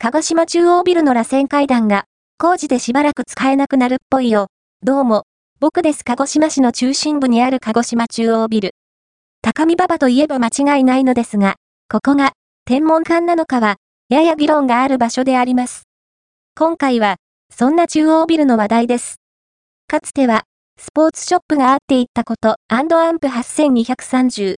鹿児島中央ビルの螺旋階段が、工事でしばらく使えなくなるっぽいよ。どうも、僕です鹿児島市の中心部にある鹿児島中央ビル。高見馬場といえば間違いないのですが、ここが、天文館なのかは、やや議論がある場所であります。今回は、そんな中央ビルの話題です。かつては、スポーツショップがあっていったこと、アンプ8230